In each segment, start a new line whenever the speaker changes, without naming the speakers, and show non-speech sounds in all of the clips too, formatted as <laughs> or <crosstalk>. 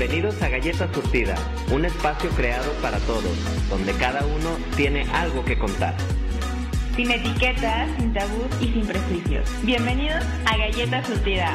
Bienvenidos a Galleta Surtida, un espacio creado para todos, donde cada uno tiene algo que contar.
Sin etiquetas, sin tabús y sin prejuicios. Bienvenidos a Galleta Surtida.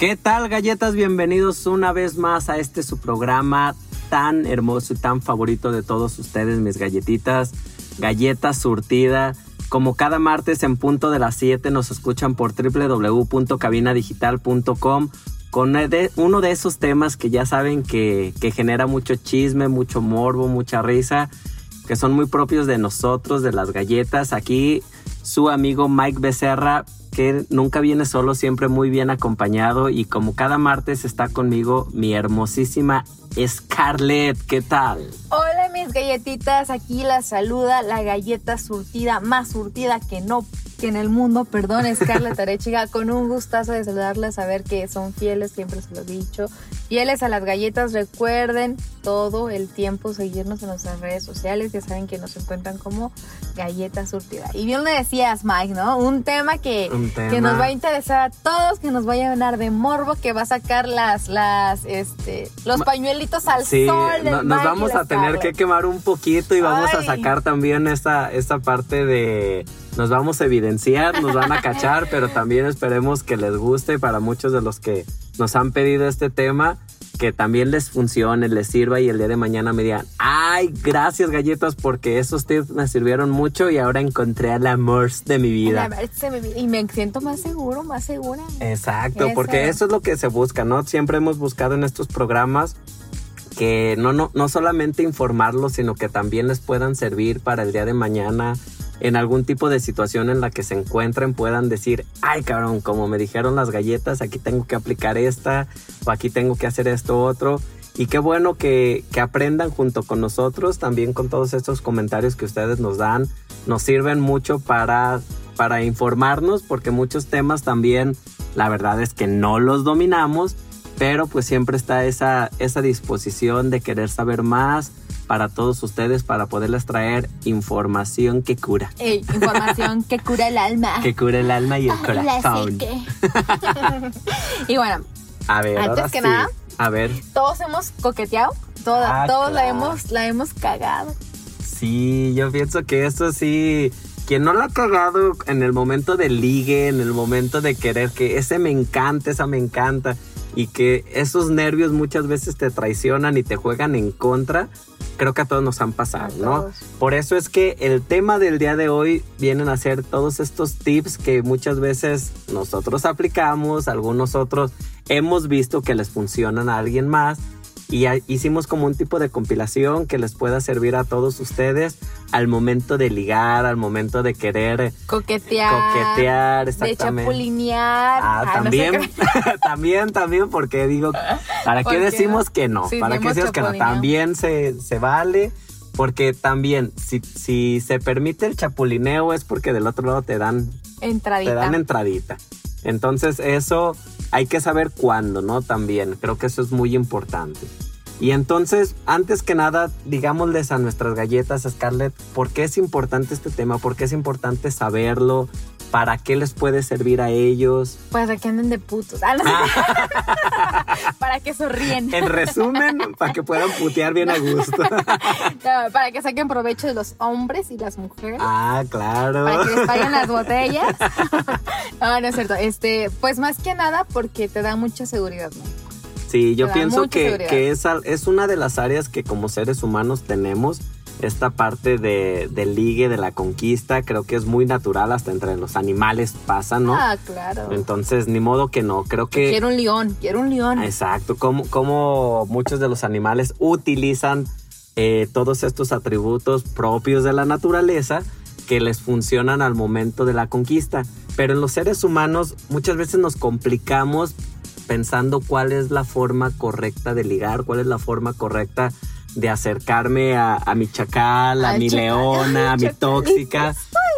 ¿Qué tal galletas? Bienvenidos una vez más a este su programa tan hermoso y tan favorito de todos ustedes, mis galletitas. Galleta surtida. Como cada martes en punto de las 7 nos escuchan por www.cabinadigital.com con de- uno de esos temas que ya saben que, que genera mucho chisme, mucho morbo, mucha risa, que son muy propios de nosotros, de las galletas. Aquí su amigo Mike Becerra, nunca viene solo, siempre muy bien acompañado. Y como cada martes está conmigo mi hermosísima Scarlett. ¿Qué tal?
Hola mis galletitas, aquí la saluda la galleta surtida, más surtida que no que en el mundo, perdón, Scarlett Arechiga, con un gustazo de saludarles, saber que son fieles, siempre se lo he dicho, fieles a las galletas, recuerden todo el tiempo seguirnos en nuestras redes sociales, ya saben que nos encuentran como galleta surtida. Y bien le decías, Mike, ¿no? Un tema que,
Un
que nos va a interesar a todos, que nos va a llenar de morbo, que va a sacar las, las, este, los
Ma-
pañuelitos al
Sí,
sol.
no- nos vamos a tener que quemar un poquito y vamos a sacar también esta, esta parte de... Nos vamos a evidenciar, nos van a cachar, pero también esperemos que les guste para muchos de los que nos han pedido este tema, que también les funcione, les sirva y el día de mañana me digan, ay, gracias galletas porque esos tips me sirvieron mucho y ahora encontré al amor de mi vida.
Y me siento más seguro, más segura.
Exacto,
Eso.
porque eso es lo que se busca, ¿no? Siempre hemos buscado en estos programas que no, no, no solamente informarlos, sino que también les puedan servir para el día de mañana en algún tipo de situación en la que se encuentren, puedan decir, ay cabrón, como me dijeron las galletas, aquí tengo que aplicar esta, o aquí tengo que hacer esto otro. Y qué bueno que, que aprendan junto con nosotros, también con todos estos comentarios que ustedes nos dan, nos sirven mucho para, para informarnos, porque muchos temas también, la verdad es que no los dominamos, pero pues siempre está esa, esa disposición de querer saber más para todos ustedes, para poderles traer información que cura,
Ey, información que cura el alma. <laughs>
que cura el alma y el
la
corazón. <laughs>
y bueno,
A ver,
Antes
ahora
que
sí.
nada,
A ver,
todos hemos coqueteado, todas,
Ah,
todos la hemos, la hemos cagado.
Sí, yo pienso que eso sí, quien no lo ha cagado en el momento del ligue, en el momento de querer que ese me encanta, esa me encanta, y que esos nervios muchas veces te traicionan y te juegan en contra, creo que a todos nos han pasado, ¿no? Por eso es que el tema del día de hoy vienen a ser todos estos tips que muchas veces nosotros aplicamos, algunos otros hemos visto que les funcionan a alguien más y a- hicimos como un tipo de compilación que les pueda servir a todos ustedes al momento de ligar, al momento de querer
Coquetear.
coquetear,
De
exactamente.
chapulinear.
Ah,
Ah, no sé
también, <laughs> también, también, porque digo, ¿para qué
¿Por qué
decimos
no?
que no?
Sí,
¿Para qué decimos que no? También se, se vale, porque también, si, si se permite el chapulineo es porque del otro lado te dan,
Entradita.
te dan entradita. Entonces eso hay que saber cuándo, ¿no? También, creo que eso es muy importante. Y entonces, antes que nada, digámosles a nuestras galletas, Scarlett, ¿por qué es importante este tema? ¿Por qué es importante saberlo? ¿Para qué les puede servir a ellos?
Para que anden de putos. Ah, no sé. <laughs> para que sonríen.
En resumen, para que puedan putear bien a gusto. <laughs>
No, para que saquen provecho de los hombres y las mujeres.
Ah, claro.
Para que les paguen las botellas. <laughs> no, no es cierto. Este, pues más que nada porque te da mucha seguridad, ¿no?
Sí, yo pienso que, que es, es una de las áreas que como seres humanos tenemos. Esta parte de, del ligue, de la conquista, creo que es muy natural, hasta entre los animales pasa, ¿no?
Ah, claro.
Entonces, ni modo que no. Creo que...
Quiero un león, quiero un león.
Exacto, como, como muchos de los animales utilizan eh, todos estos atributos propios de la naturaleza que les funcionan al momento de la conquista. Pero en los seres humanos muchas veces nos complicamos pensando cuál es la forma correcta de ligar, cuál es la forma correcta de acercarme a, a mi chacal, a mi
chacal,
leona, <laughs> a mi tóxica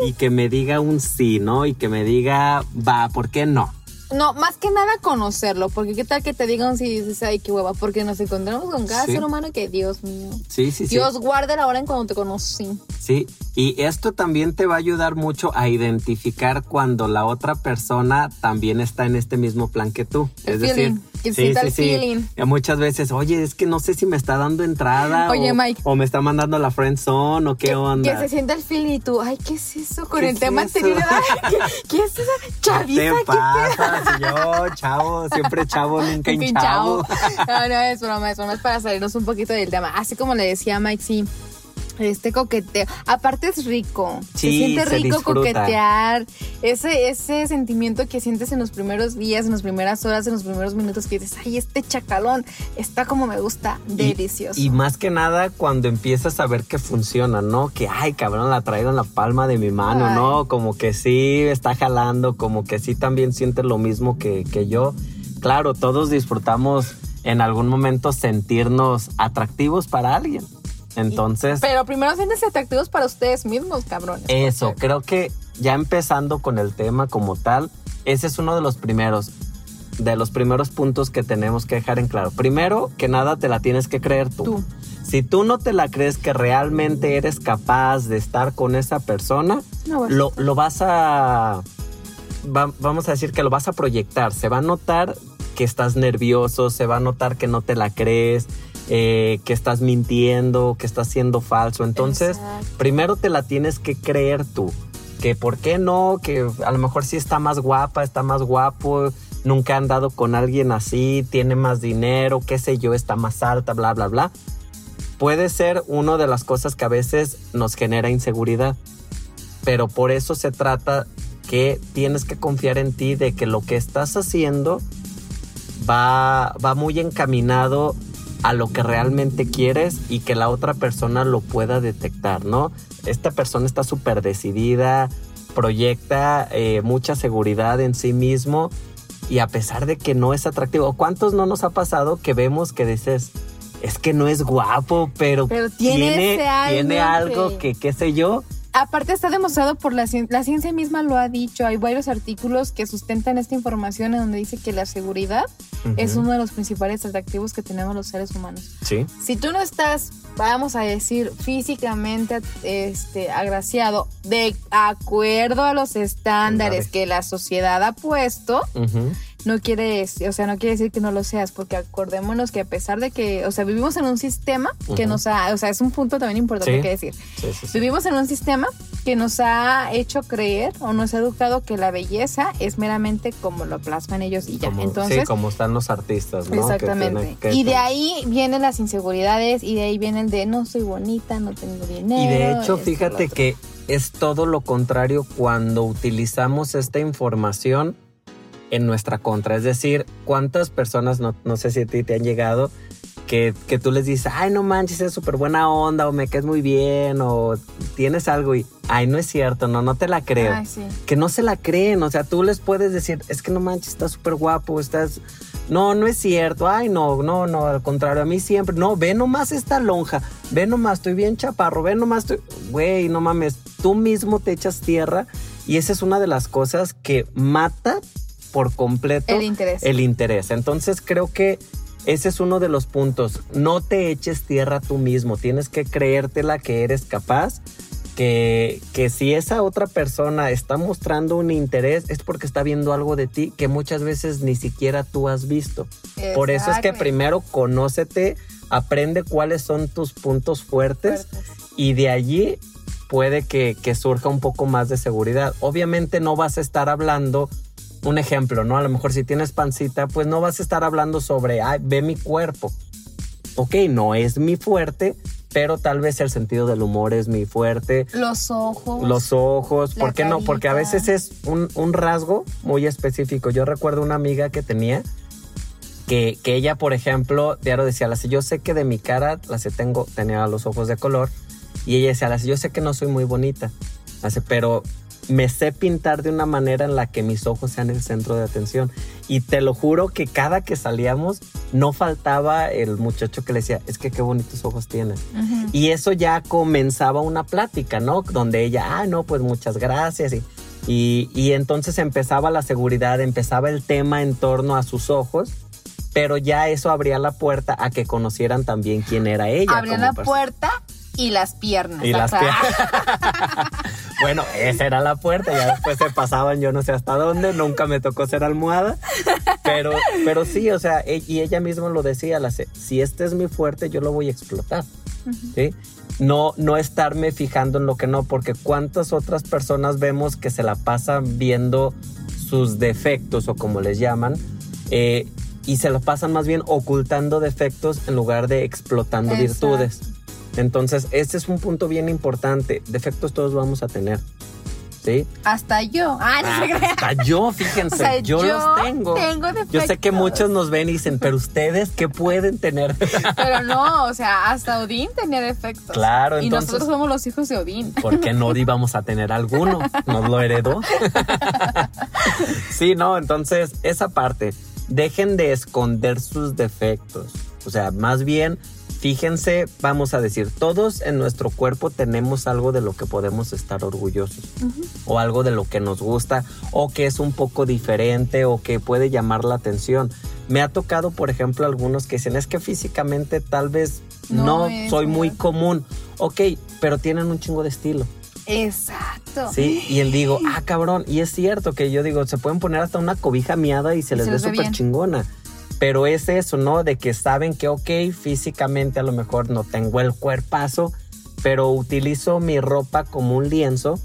y que me diga un sí, ¿no? Y que me diga, va, ¿por qué no?
No, más que nada conocerlo, porque qué tal que te digan si dices, ay, qué hueva, porque nos encontramos con cada
Sí.
ser humano que, Dios mío,
Sí, sí, sí.
Dios guarde la hora en cuando te conocí.
Sí, y esto también te va a ayudar mucho a identificar cuando la otra persona también está en este mismo plan que tú.
El
es
feeling,
decir,
que sienta el feeling.
Y Muchas veces, oye, es que no sé si me está dando entrada
Oye,
o,
Mike.
o me está mandando la friend zone o qué onda.
Que se sienta el feeling y tú, ay, ¿qué es eso? Con
¿Qué
el tema
eso?
anterior, ¿qué, <laughs> qué es esa
te
¿Qué
pasa? Si yo, chavo, siempre chavo, <laughs> nunca
chavo. No, no, es broma, es broma, es para salirnos un poquito del tema. Así como le decía Mike, sí. Este coqueteo, aparte es rico, se
Sí,
siente
se
rico
disfruta.
coquetear, ese, ese sentimiento que sientes en los primeros días, en las primeras horas, en los primeros minutos que dices, ay, este chacalón está como me gusta,
Y-
delicioso.
Y, más que nada cuando empiezas a ver que funciona, ¿no? Que, ay, cabrón, la traigo en la palma de mi mano,
Ay.
¿no? Como que sí está jalando, como que sí también siente lo mismo que, que yo. Claro, todos disfrutamos en algún momento sentirnos atractivos para alguien. Entonces,
Pero primero siéntense atractivos para ustedes mismos, cabrones.
eso,
porque-
creo que ya empezando con el tema como tal, ese es uno de los primeros, de los primeros puntos que tenemos que dejar en claro. Primero que nada te la tienes que creer tú.
Tú.
Si tú no te la crees que realmente eres capaz de estar con esa persona,
No
lo, lo vas a... va- vamos a decir que lo vas a proyectar. Se va a notar que estás nervioso, se va a notar que no te la crees, eh, que estás mintiendo, que estás siendo falso. Entonces,
Exacto.
primero te la tienes que creer tú. Que por qué no, que a lo mejor sí está más guapa, está más guapo, nunca ha andado con alguien así, tiene más dinero, qué sé yo, está más alta, bla, bla, bla. Puede ser una de las cosas que a veces nos genera inseguridad. Pero por eso se trata que tienes que confiar en ti de que lo que estás haciendo va, va muy encaminado a lo que realmente quieres y que la otra persona lo pueda detectar, ¿no? Esta persona está súper decidida, proyecta eh, mucha seguridad en sí mismo y a pesar de que no es atractivo, ¿cuántos no nos ha pasado que vemos que dices, es que no es guapo, pero,
Pero tiene
tiene algo
que,
qué sé yo?
Aparte está demostrado por la ciencia, la ciencia misma lo ha dicho, hay varios artículos que sustentan esta información en donde dice que la seguridad es uno de los principales atractivos que tenemos los seres humanos.
Sí.
Si tú no estás, vamos a decir, físicamente este, agraciado, de acuerdo a los estándares
Vale.
que la sociedad ha puesto. No quiere, decir- o sea, no quiere decir que no lo seas, porque acordémonos que a pesar de que, o sea, vivimos en un sistema que nos ha, o sea, es un punto también importante
Sí.
que decir.
Sí, sí, sí.
Vivimos en un sistema que nos ha hecho creer o nos ha educado que la belleza es meramente como lo plasman ellos y ya.
Como-
Entonces,
sí, como están los artistas, ¿no?
Exactamente.
que-
y de ahí vienen las inseguridades y de ahí viene el de no soy bonita, no tengo dinero.
Y de hecho,
esto,
fíjate que es todo lo contrario cuando utilizamos esta información en nuestra contra. Es decir, ¿cuántas personas, no, no sé si a ti te han llegado, que, que tú les dices, ay, no manches, es súper buena onda, o me caes muy bien, o tienes algo y, ay, no es cierto, no, no te la creo.
Ay, sí.
que no se la creen. O sea, tú les puedes decir, es que no manches, estás súper guapo, estás. No, no es cierto. Ay, no, no, no, al contrario, a mí siempre. No, ve nomás esta lonja, ve nomás, estoy bien chaparro, ve nomás, estoy. Güey, no mames, tú mismo te echas tierra y esa es una de las cosas que mata por completo
El interés.
el interés. Entonces creo que ese es uno de los puntos. No te eches tierra tú mismo. Tienes que creértela que eres capaz. Que, que si esa otra persona está mostrando un interés es porque está viendo algo de ti que muchas veces ni siquiera tú has visto. Por eso es que primero conócete, aprende cuáles son tus puntos fuertes
Fuertes.
y de allí puede que, que surja un poco más de seguridad. Obviamente no vas a estar hablando, un ejemplo, ¿no? A lo mejor si tienes pancita, pues no vas a estar hablando sobre, ay, ve mi cuerpo. Ok, no es mi fuerte, pero tal vez el sentido del humor es mi fuerte.
Los ojos.
Los ojos, ¿por qué no? Porque a veces es un, un rasgo muy específico. Yo recuerdo una amiga que tenía que, que ella, por ejemplo, diario decía, las yo sé que de mi cara, las tengo, tenía los ojos de color, y ella decía, las yo sé que no soy muy bonita, Hace, pero me sé pintar de una manera en la que mis ojos sean el centro de atención. Y te lo juro que cada que salíamos, no faltaba el muchacho que le decía, es que qué bonitos ojos tienes. Y eso ya comenzaba una plática, ¿no? Donde ella, ah, no, pues muchas gracias. Y Y, y entonces empezaba la seguridad, empezaba el tema en torno a sus ojos, pero ya eso abría la puerta a que conocieran también quién era ella.
Abrían
como
la
persona.
puerta y las piernas.
Y las piernas. <laughs> bueno, esa era la puerta, ya después se pasaban yo no sé hasta dónde, nunca me tocó ser almohada, pero, pero sí, o sea, e- y ella misma lo decía, la si este es mi fuerte, yo lo voy a explotar, ¿sí? No, no estarme fijando en lo que no, porque cuántas otras personas vemos que se la pasan viendo sus defectos o como les llaman, eh, y se lo pasan más bien ocultando defectos en lugar de explotando
Exacto.
virtudes. Entonces, este es un punto bien importante. Defectos todos vamos a tener. ¿Sí?
Hasta yo. Ah, no se crea.
Hasta yo, fíjense, <laughs>
O sea,
yo,
yo
los tengo.
tengo
yo sé que muchos nos ven y dicen, pero ustedes, ¿qué pueden tener? <laughs>
Pero no, o sea, hasta Odín tenía defectos.
Claro,
Y
entonces-
nosotros somos los hijos de Odín. <laughs>
¿Por qué no íbamos a tener alguno? Nos lo heredó. sí, no, entonces, esa parte. Dejen de esconder sus defectos. O sea, más bien, fíjense, vamos a decir, todos en nuestro cuerpo tenemos algo de lo que podemos estar orgullosos. O algo de lo que nos gusta, o que es un poco diferente, o que puede llamar la atención. Me ha tocado, por ejemplo, algunos que dicen, es que físicamente tal vez
No
soy muy
¿verdad?
común. Ok, pero tienen un chingo de estilo.
Exacto.
Sí, y él digo, ah, cabrón, y es cierto que yo digo, se pueden poner hasta una cobija miada y se les
se
ve súper chingona. Pero es eso, ¿no? De que saben que, ok, físicamente a lo mejor no tengo el cuerpazo, pero utilizo mi ropa como un lienzo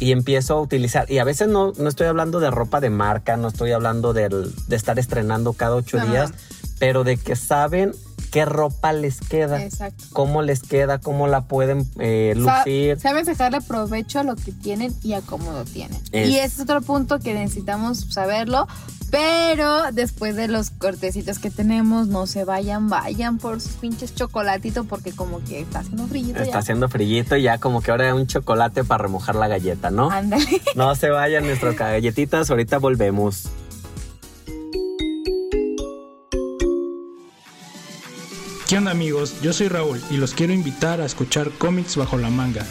y empiezo a utilizar. Y a veces no, no estoy hablando de ropa de marca, no estoy hablando del- de estar estrenando cada ocho días, pero de que saben qué ropa les queda,
Exacto.
cómo les queda, cómo la pueden eh, lucir.
Saben sacarle provecho a lo que tienen y a cómo lo tienen.
Es-
Y ese es otro punto que necesitamos saberlo. Pero después de los cortecitos que tenemos, no se vayan, vayan por sus pinches chocolatitos porque como que está haciendo frío.
Está haciendo frillito y ya como que ahora un chocolate para remojar la galleta, ¿no?
Ándale. <laughs>
No se vayan nuestras galletitas, ahorita volvemos.
¿Qué onda amigos? Yo soy Raúl y los quiero invitar a escuchar Cómics Bajo la Manga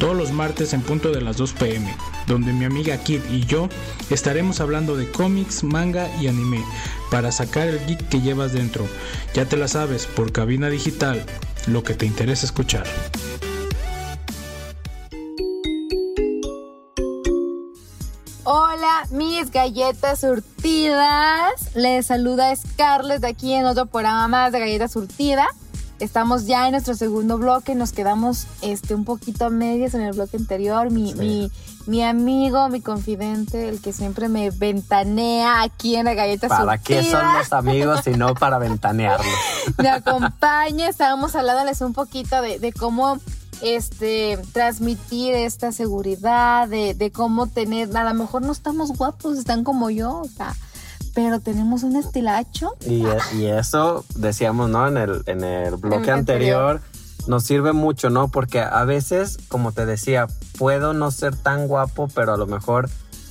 todos los martes en punto de las 2 pm, donde mi amiga Kid y yo estaremos hablando de cómics, manga y anime para sacar el geek que llevas dentro. Ya te la sabes, por cabina digital, lo que te interesa escuchar.
Hola, mis galletas surtidas. Les saluda Scarlett de aquí en otro programa más de Galletas Surtida. Estamos ya en nuestro segundo bloque, nos quedamos este, un poquito a medias en el bloque anterior. Mi,
Sí.
mi, mi amigo, mi confidente, el que siempre me ventanea aquí en la Galleta
¿Para qué son los amigos si no para ventanearlos? <laughs>
me acompaña. Estábamos hablándoles un poquito de, de cómo este transmitir esta seguridad, de, de cómo tener, a lo mejor no estamos guapos, están como yo, o sea, pero tenemos un estilacho.
Y, y eso decíamos, ¿no? En el, en el bloque
el
anterior nos sirve mucho, ¿no? Porque a veces, como te decía, puedo no ser tan guapo, pero a lo mejor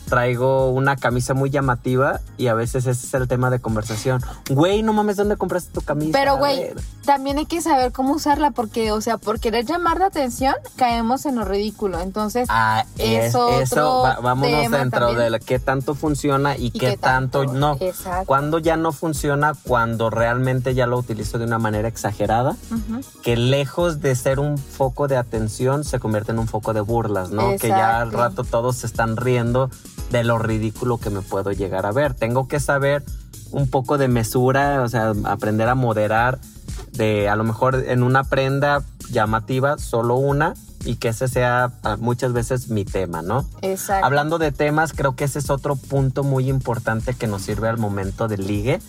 traigo una camisa muy llamativa y a veces ese es el tema de conversación. Güey, no mames, ¿dónde compraste tu camisa?
Pero, güey, también hay que saber cómo usarla porque, o sea, por querer llamar la atención, caemos en lo ridículo. Entonces,
Ah,
Es
es,
otro
eso, va- vámonos dentro
también.
de qué tanto funciona y,
¿Y
qué,
qué
tanto, no.
Exacto.
Cuando ya no funciona, cuando realmente ya lo utilizo de una manera exagerada, que lejos de ser un foco de atención, se convierte en un foco de burlas, ¿no? Que ya al rato todos se están riendo de lo ridículo que me puedo llegar a ver. Tengo que saber un poco de mesura, o sea, aprender a moderar de a lo mejor en una prenda llamativa, solo una, y que ese sea ah, muchas veces mi tema, ¿no?
exacto.
Hablando de temas, creo que ese es otro punto muy importante que nos sirve al momento del ligue,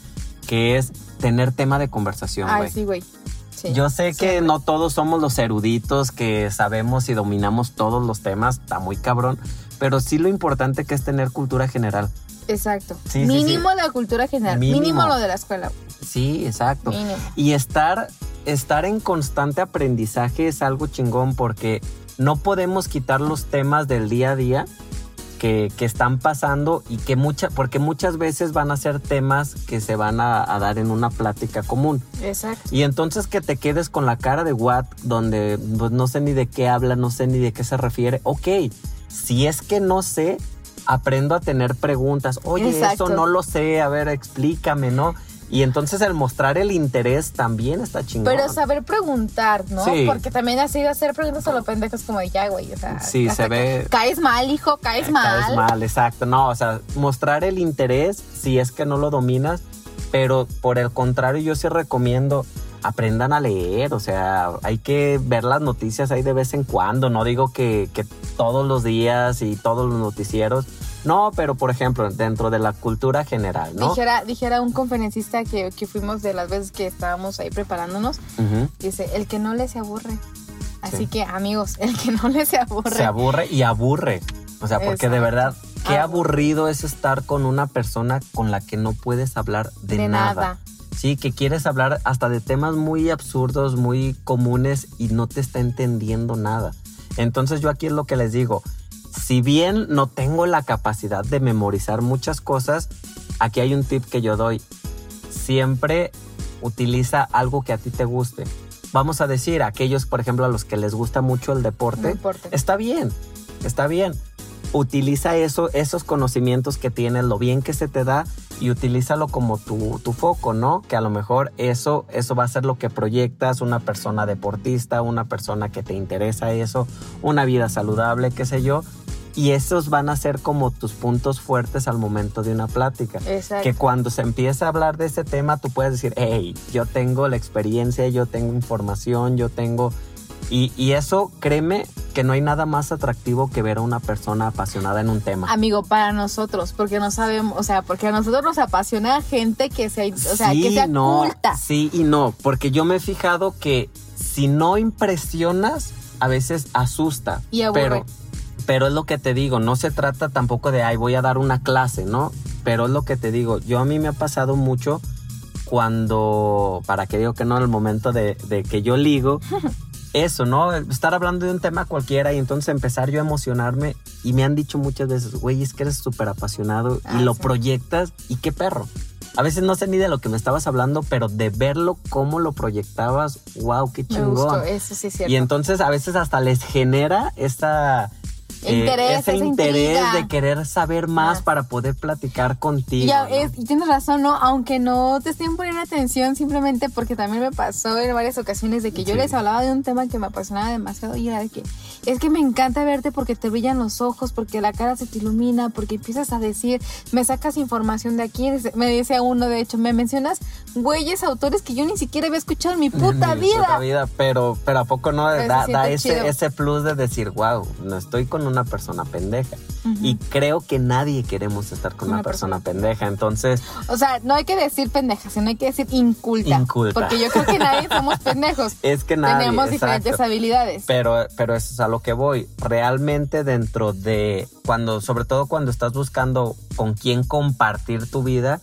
que es tener tema de conversación, güey.
Ay, sí, güey. Sí.
Yo sé
Sí,
que no todos somos los eruditos que sabemos y dominamos todos los temas, está muy cabrón, pero sí lo importante que es tener cultura general.
Exacto.
Sí, sí,
mínimo la cultura general. Mínimo.
Mínimo.
lo de la escuela.
Sí, exacto.
Mínimo.
Y estar, estar en constante aprendizaje es algo chingón porque no podemos quitar los temas del día a día que, que están pasando y que muchas, porque muchas veces van a ser temas que se van a, a dar en una plática común.
Exacto.
Y entonces que te quedes con la cara de Watt, donde pues, no sé ni de qué habla, no sé ni de qué se refiere. Ok, si es que no sé, aprendo a tener preguntas. Oye,
Exacto.
eso no lo sé, a ver, explícame, ¿no? Y entonces el mostrar el interés también está chingón.
Pero saber preguntar, ¿no?
Sí.
Porque también así de hacer preguntas a los pendejos como de ya, güey. O sea,
Sí, se ve-
Caes mal, hijo, caes mal.
Caes mal, exacto. No, o sea, mostrar el interés si es que no lo dominas, pero por el contrario, yo sí recomiendo aprendan a leer, o sea, hay que ver las noticias ahí de vez en cuando, no digo que, que todos los días y todos los noticieros, no, pero por ejemplo, dentro de la cultura general, ¿no?
Dijera, dijera un conferencista que, que fuimos de las veces que estábamos ahí preparándonos, dice, el que no le se aburre. Así
Sí.
que, amigos, el que no le se aburre.
Se aburre y aburre. O sea, porque de verdad, qué aburrido es estar con una persona con la que no puedes hablar de,
De
nada.
nada.
Sí, que quieres hablar hasta de temas muy absurdos, muy comunes y no te está entendiendo nada. Entonces yo aquí es lo que les digo, si bien no tengo la capacidad de memorizar muchas cosas, aquí hay un tip que yo doy. Siempre utiliza algo que a ti te guste. Vamos a decir, aquellos, por ejemplo, a los que les gusta mucho el deporte,
Deporte.
está bien, está bien. Utiliza eso, esos conocimientos que tienes, lo bien que se te da y utilízalo como tu, tu foco, ¿no? Que a lo mejor eso, eso va a ser lo que proyectas, una persona deportista, una persona que te interesa eso, una vida saludable, qué sé yo. Y esos van a ser como tus puntos fuertes al momento de una plática.
Exacto.
Que cuando se empieza a hablar de ese tema, tú puedes decir, hey, yo tengo la experiencia, yo tengo información, yo tengo... Y, y eso, créeme, que no hay nada más atractivo que ver a una persona apasionada en un tema.
Amigo, para nosotros, porque no sabemos, o sea, porque a nosotros nos apasiona gente que sea, o sea, que sea
no,
culta.
Sí y no, porque yo me he fijado que si no impresionas, a veces asusta.
Y aburre.
Pero, pero es lo que te digo, no se trata tampoco de, ay, voy a dar una clase, ¿no? Pero es lo que te digo, yo a mí me ha pasado mucho cuando, para que digo que no, en el momento de, de que yo ligo, <laughs> eso, ¿no? Estar hablando de un tema cualquiera y entonces empezar yo a emocionarme y me han dicho muchas veces, güey, es que eres súper apasionado
Ah,
y lo
sí.
proyectas y qué perro. A veces no sé ni de lo que me estabas hablando, pero de verlo, cómo lo proyectabas, wow, qué
Me
chingón.
gustó, eso sí es cierto.
Y entonces a veces hasta les genera esta... eh,
Interés,
ese interés
intriga.
de querer saber más para poder platicar contigo.
Ya,
¿no?
es- y tienes razón, ¿no? Aunque no te estén poniendo atención, simplemente porque también me pasó en varias ocasiones de que yo les hablaba de un tema que me apasionaba demasiado y era de que es que me encanta verte porque te brillan los ojos, porque la cara se te ilumina, porque empiezas a decir, me sacas información de aquí. Me decía uno, de hecho, me mencionas güeyes, autores que yo ni siquiera había escuchado en mi <laughs> puta
Mi
vida.
puta vida, pero, pero a poco no
Pero
da, ese, ese plus de decir, wow, no estoy con una persona pendeja. Y creo que nadie queremos estar con
Una
una, persona,
persona
pendeja. Entonces,
O sea, no hay que decir pendeja, sino hay que decir inculta.
Inculta.
Porque yo creo que nadie somos pendejos. <laughs>
es que nadie.
Tenemos
exacto.
diferentes habilidades.
Pero, pero eso es a lo que voy. Realmente dentro de cuando, sobre todo cuando estás buscando con quién compartir tu vida,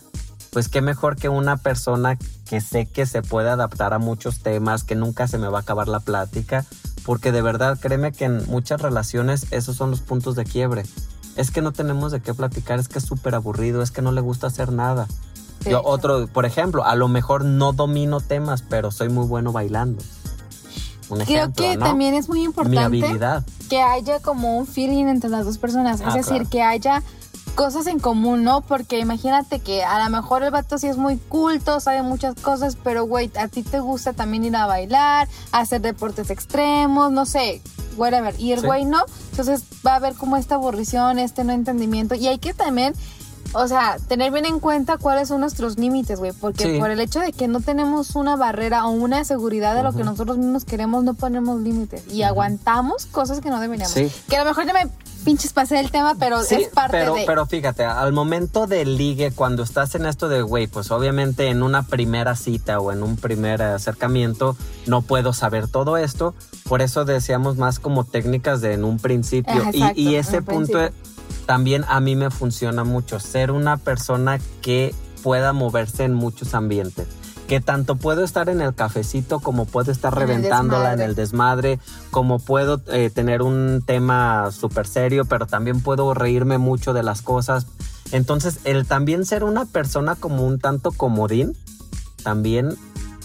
pues qué mejor que una persona que sé que se puede adaptar a muchos temas, que nunca se me va a acabar la plática, porque de verdad créeme que en muchas relaciones esos son los puntos de quiebre. Es que no tenemos de qué platicar, es que es súper aburrido, es que no le gusta hacer nada.
Sí,
Yo, otro, por ejemplo, a lo mejor no domino temas, pero soy muy bueno bailando. Un
Creo que
¿no?
también es muy importante que haya como un feeling entre las dos personas.
Ah,
es decir,
claro.
que haya cosas en común, ¿no? Porque imagínate que a lo mejor el vato sí es muy culto, sabe muchas cosas, pero güey, a ti te gusta también ir a bailar, hacer deportes extremos, no sé, whatever. Y el
Sí.
güey no, entonces va a haber como esta aburrición, este no entendimiento. Y hay que también, o sea, tener bien en cuenta cuáles son nuestros límites, güey, porque
Sí.
por el hecho de que no tenemos una barrera o una seguridad de lo que nosotros mismos queremos, no ponemos límites y aguantamos cosas que no deberíamos.
Sí.
Que a lo mejor ya me pinches pasé el tema, pero
Sí,
es parte
pero,
de...
pero fíjate, al momento del ligue, cuando estás en esto de, güey, pues obviamente en una primera cita o en un primer acercamiento no puedo saber todo esto. Por eso decíamos más como técnicas de en un principio. Y- ese
un
punto
principio.
También a mí me funciona mucho. Ser una persona que pueda moverse en muchos ambientes. Que tanto puedo estar en el cafecito como puedo estar
En el
reventándola en el desmadre, como puedo eh, tener un tema súper serio, pero también puedo reírme mucho de las cosas. Entonces, el también ser una persona como un tanto comodín, también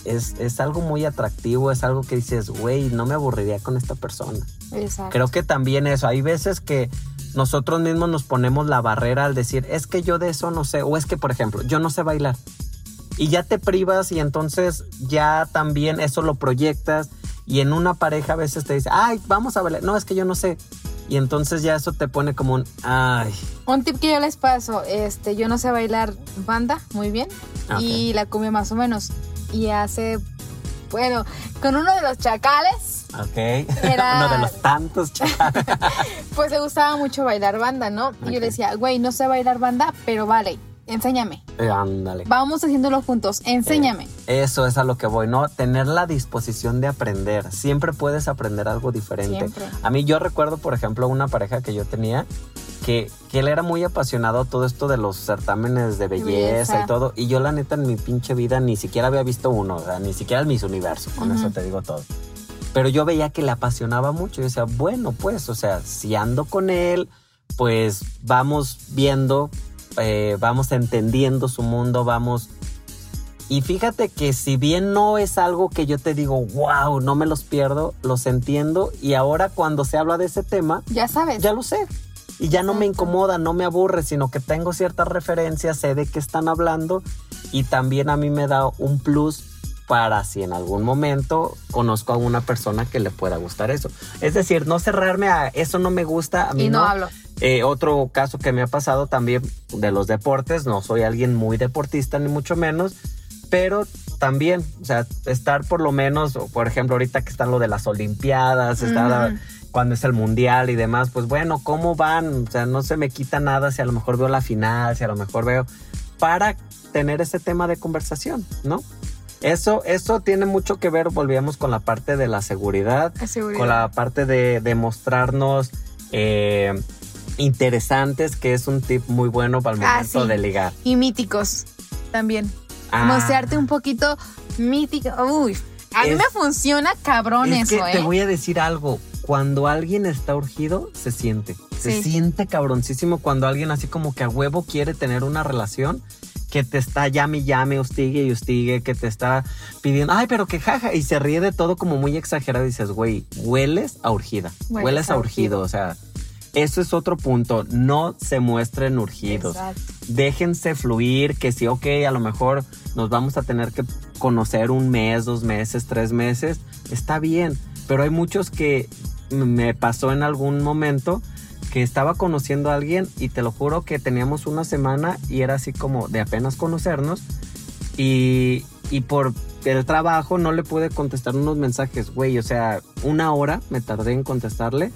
es, es algo muy atractivo, es algo que dices, güey, no me aburriría con esta persona.
Exacto.
Creo que también eso, hay veces que nosotros mismos nos ponemos la barrera al decir, es que yo de eso no sé, o es que, por ejemplo, yo no sé bailar. Y ya te privas y entonces ya también eso lo proyectas y en una pareja a veces te dice, ay, vamos a bailar. No, es que yo no sé. Y entonces ya eso te pone como un, ay,
Un tip que yo les paso, este, yo no sé bailar banda muy bien
Ok.
y la cumbia más o menos. Y hace, bueno, con uno de los chacales,
ok.
Era- <laughs>
Uno de los tantos chavales. <laughs>
pues le gustaba mucho bailar banda, ¿no? Y yo le decía, güey, no sé bailar banda, pero vale, enséñame.
Eh, Ándale.
Vamos haciéndolo juntos, enséñame.
Eso es a lo que voy, ¿no? Tener la disposición de aprender. Siempre puedes aprender algo diferente.
Siempre.
A mí yo recuerdo, por ejemplo, una pareja que yo tenía que, que él era muy apasionado a todo esto de los certámenes de belleza,
belleza.
y todo. Y yo la neta en mi pinche vida ni siquiera había visto uno, o sea, ni siquiera el Miss Universo, con eso te digo todo. Pero yo veía que le apasionaba mucho. Yo decía, bueno, pues, o sea, si ando con él, pues vamos viendo, eh, vamos entendiendo su mundo, vamos... Y fíjate que si bien no es algo que yo te digo, wow, no me los pierdo, los entiendo y ahora cuando se habla de ese tema,
Ya sabes.
ya lo sé. Y ya no me incomoda, no me aburre, sino que tengo ciertas referencias, sé de qué están hablando y también a mí me da un plus para si en algún momento conozco a una persona que le pueda gustar eso. Es decir, no cerrarme a eso no me gusta, a mí
y no,
no.
hablo.
Eh, otro caso que me ha pasado también de los deportes, no soy alguien muy deportista ni mucho menos, pero también, o sea, estar por lo menos, por ejemplo, ahorita que están lo de las Olimpiadas, está la-
Ujú.
Cuando es el Mundial y demás, pues bueno, ¿cómo van? O sea, no se me quita nada si a lo mejor veo la final, si a lo mejor veo, para tener ese tema de conversación, ¿no? Eso, eso tiene mucho que ver, volvíamos con la parte de la seguridad,
Es seguridad.
con la parte de, de mostrarnos eh, interesantes, que es un tip muy bueno para el
Ah,
momento
sí.
de ligar.
Y míticos también.
Ah.
Mostrarte un poquito mítico. Uy, a mí me funciona cabrón
Es que
eso,
te
¿eh?
voy a decir algo. Cuando alguien está urgido, se siente. Se
Sí.
siente cabroncísimo cuando alguien así como que a huevo quiere tener una relación que te está llame y llame, hostigue y hostigue, que te está pidiendo, ay, pero que jaja, y se ríe de todo como muy exagerado y dices, güey, hueles a urgida,
Hueles
hueles a urgido, o sea, eso es otro punto, no se muestren urgidos
Exacto.
déjense fluir, que sí, ok, a lo mejor nos vamos a tener que conocer un mes, dos meses, tres meses, está bien, pero hay muchos que me pasó en algún momento que estaba conociendo a alguien y te lo juro que teníamos una semana y era así como de apenas conocernos y, y por el trabajo no le pude contestar unos mensajes, güey, o sea, una hora me tardé en contestarle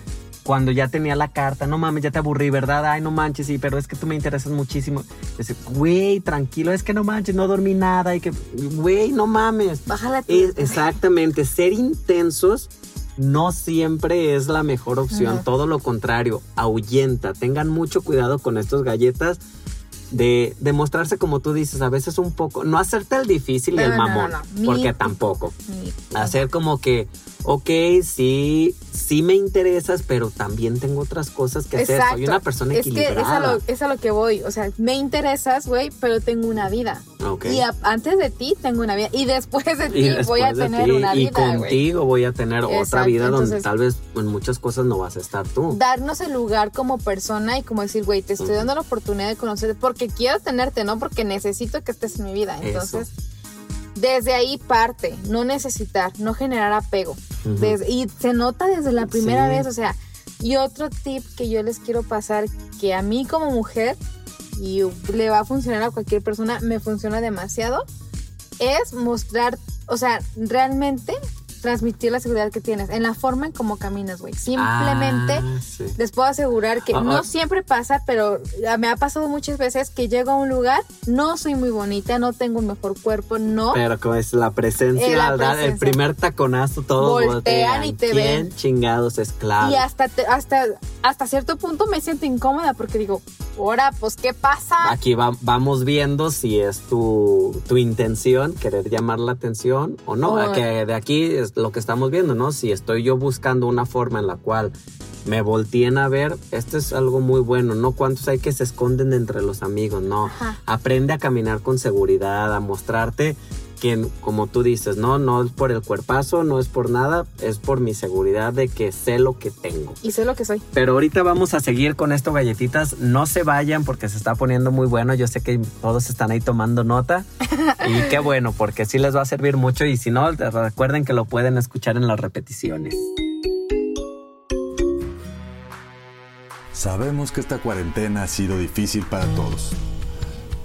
cuando ya tenía la carta, no mames, ya te aburrí, ¿verdad? Ay, no manches, sí, pero es que tú me interesas muchísimo. Dice, güey, tranquilo, es que no manches, no dormí nada y que, güey, no mames.
Bájala
exactamente, ser intensos no siempre es la mejor opción, todo lo contrario, ahuyenta. Tengan mucho cuidado con estos galletas de, de mostrarse como tú dices, a veces un poco, no hacerte el difícil y
No,
el
no, no,
mamón,
no, no.
porque tampoco. Hacer como que, ok, sí, sí me interesas, pero también tengo otras cosas que hacer. Soy una persona
es que es a,
equilibrada.
lo, es a lo que voy. O sea, me interesas, güey, pero tengo una vida.
Ok.
Y a- antes de ti tengo una vida. Y después de <laughs> ti
Y después
voy a tener
ti,
una
y
vida, güey.
contigo voy a tener otra vida donde tal vez en muchas cosas no vas a estar tú.
Darnos el lugar como persona y como decir, güey, te estoy dando la oportunidad de conocerte porque quiero tenerte, no porque necesito que estés en mi vida. Entonces, desde ahí parte, no necesitar, no generar apego. Desde- y se nota desde la primera
Sí.
vez, o sea, y otro tip que yo les quiero pasar, que a mí como mujer, y le va a funcionar a cualquier persona, me funciona demasiado, es mostrar, o sea, realmente transmitir la seguridad que tienes en la forma en cómo caminas, güey. Simplemente
Ah, sí.
les puedo asegurar que
Ah,
no
ah.
siempre pasa, pero me ha pasado muchas veces que llego a un lugar, no soy muy bonita, no tengo un mejor cuerpo, no.
Pero como es la presencia,
Eh, la
dar el
presencia.
primer taconazo, todos
Voltean y te
¿Quién
ven.
chingados es clave?
Y hasta, te- hasta, hasta cierto punto me siento incómoda porque digo, ahora, pues, ¿qué pasa?
Aquí va- vamos viendo si es tu, tu intención querer llamar la atención o no.
O-
Que de aquí es lo que estamos viendo, ¿no? Si estoy yo buscando una forma en la cual me volteen a ver, esto es algo muy bueno, ¿no? ¿Cuántos hay que se esconden entre los amigos? No.
Ajá.
Aprende a caminar con seguridad, a mostrarte que como tú dices, no, no es por el cuerpazo, no es por nada, es por mi seguridad de que sé lo que tengo.
Y sé lo que soy.
Pero ahorita vamos a seguir con esto, galletitas. No se vayan porque se está poniendo muy bueno. Yo sé que todos están ahí tomando nota. y <laughs> qué bueno, porque sí les va a servir mucho. Y si no, recuerden que lo pueden escuchar en las repeticiones.
Sabemos que esta cuarentena ha sido difícil para todos.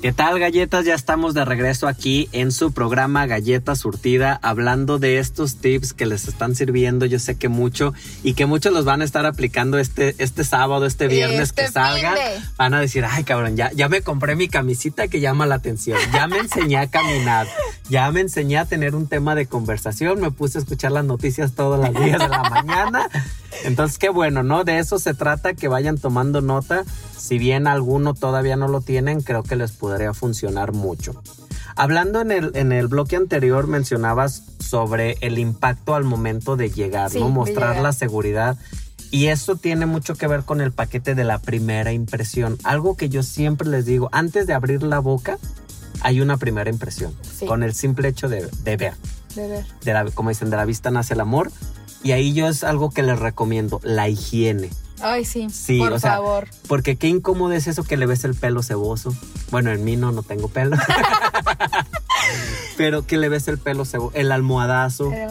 ¿Qué tal galletas? Ya estamos de regreso aquí en su programa Galleta Surtida hablando de estos tips que les están sirviendo yo sé que mucho y que muchos los van a estar aplicando este, este sábado, este viernes
Este
que salgan.
finde.
Van a decir, ay cabrón, ya, ya me compré mi camisita que llama la atención, ya me enseñé a caminar, ya me enseñé a tener un tema de conversación, me puse a escuchar las noticias todos los días de la mañana. Entonces, qué bueno, ¿no? De eso se trata, que vayan tomando nota. Si bien alguno todavía no lo tienen, creo que les podría funcionar mucho. Hablando en el, en el bloque anterior, mencionabas sobre el impacto al momento de llegar,
Sí,
¿no? Mostrar
llegar.
la seguridad. Y eso tiene mucho que ver con el paquete de la primera impresión. Algo que yo siempre les digo, antes de abrir la boca, hay una primera impresión.
Sí.
Con el simple hecho de, de ver
De ver.
de la, como dicen, de la vista nace el amor. Y ahí yo es algo que les recomiendo, la higiene.
Ay, sí.
Sí,
por
o sea,
favor.
Porque qué incómodo es eso que le ves el pelo ceboso. Bueno, en mí no, no tengo pelo. <laughs> Pero que le ves el pelo ceboso, el almohadazo
eh,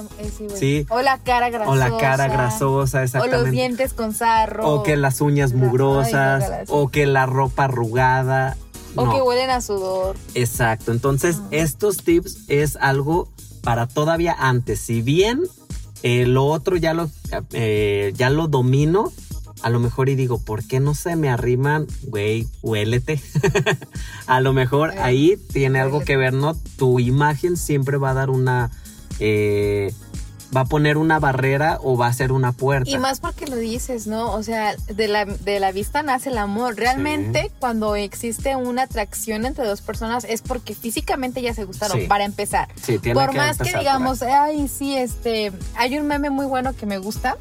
sí. O la cara grasosa.
o la cara grasosa,
O
exactamente.
los dientes con sarro.
O que las uñas mugrosas,
ay,
o que la ropa arrugada.
O
No.
que huelen a sudor.
Exacto. Entonces, estos tips es algo para todavía antes. Si bien eh, lo otro ya lo, eh, ya lo domino, a lo mejor y digo, ¿por qué no se me arriman? Güey, huélete. <laughs> a lo mejor
Eh,
ahí tiene algo que ver, ¿no? Tu imagen siempre va a dar una... eh, va a poner una barrera o va a ser una puerta.
Y más porque lo dices, ¿no? O sea, de la, de la vista nace el amor. Realmente, cuando existe una atracción entre dos personas es porque físicamente ya se gustaron,
Sí.
para empezar.
Sí, tiene
Por
que
más que
empezar
digamos, ay, sí, este, hay un meme muy bueno que me gusta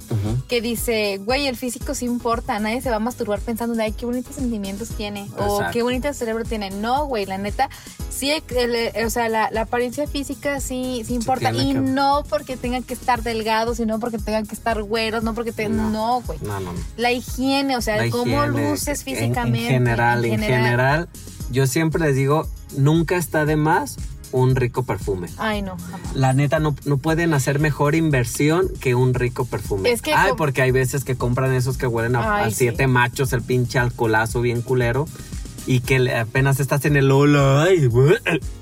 que dice, güey, el físico sí importa, nadie se va a masturbar pensando ay, qué bonitos sentimientos tiene o qué bonito cerebro tiene. No, güey, la neta, sí, el- o sea, la, la apariencia física sí, sí importa y
que-
no porque tengan que estar delgados, sino porque tengan que estar güeros, no porque te...
No.
No, güey.
No, no, no.
La higiene, o sea,
La
cómo
higiene,
luces
en-
físicamente.
En, general, en general, yo siempre les digo, nunca está de más un rico perfume.
Ay, no, jamás.
La neta, no, no pueden hacer mejor inversión que un rico perfume.
Es que
Ay, porque hay veces que compran esos que huelen a,
Ay,
a
sí.
siete machos, el pinche alcoholazo bien culero. Y que apenas estás en el hola, ay,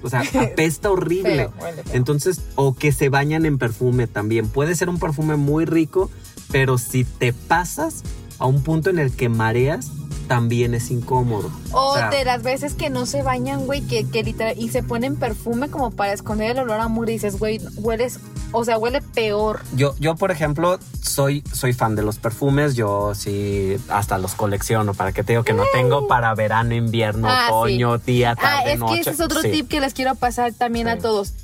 o sea, <laughs> apesta horrible.
Feo, huele feo.
Entonces, o que se bañan en perfume también. Puede ser un perfume muy rico, pero si te pasas a un punto en el que mareas, también es incómodo.
O
sea,
de las veces que no se bañan, güey, que, que literal, y se ponen perfume como para esconder el olor a mugre y dices, güey, hueles, o sea, huele peor.
Yo, yo, por ejemplo, soy, soy fan de los perfumes. Yo sí, hasta los colecciono. Para que te digo que no tengo para verano, invierno,
Ah,
otoño, día,
Ah,
tarde,
es
noche.
que ese es otro
Sí.
tip que les quiero pasar también a
Sí.
todos.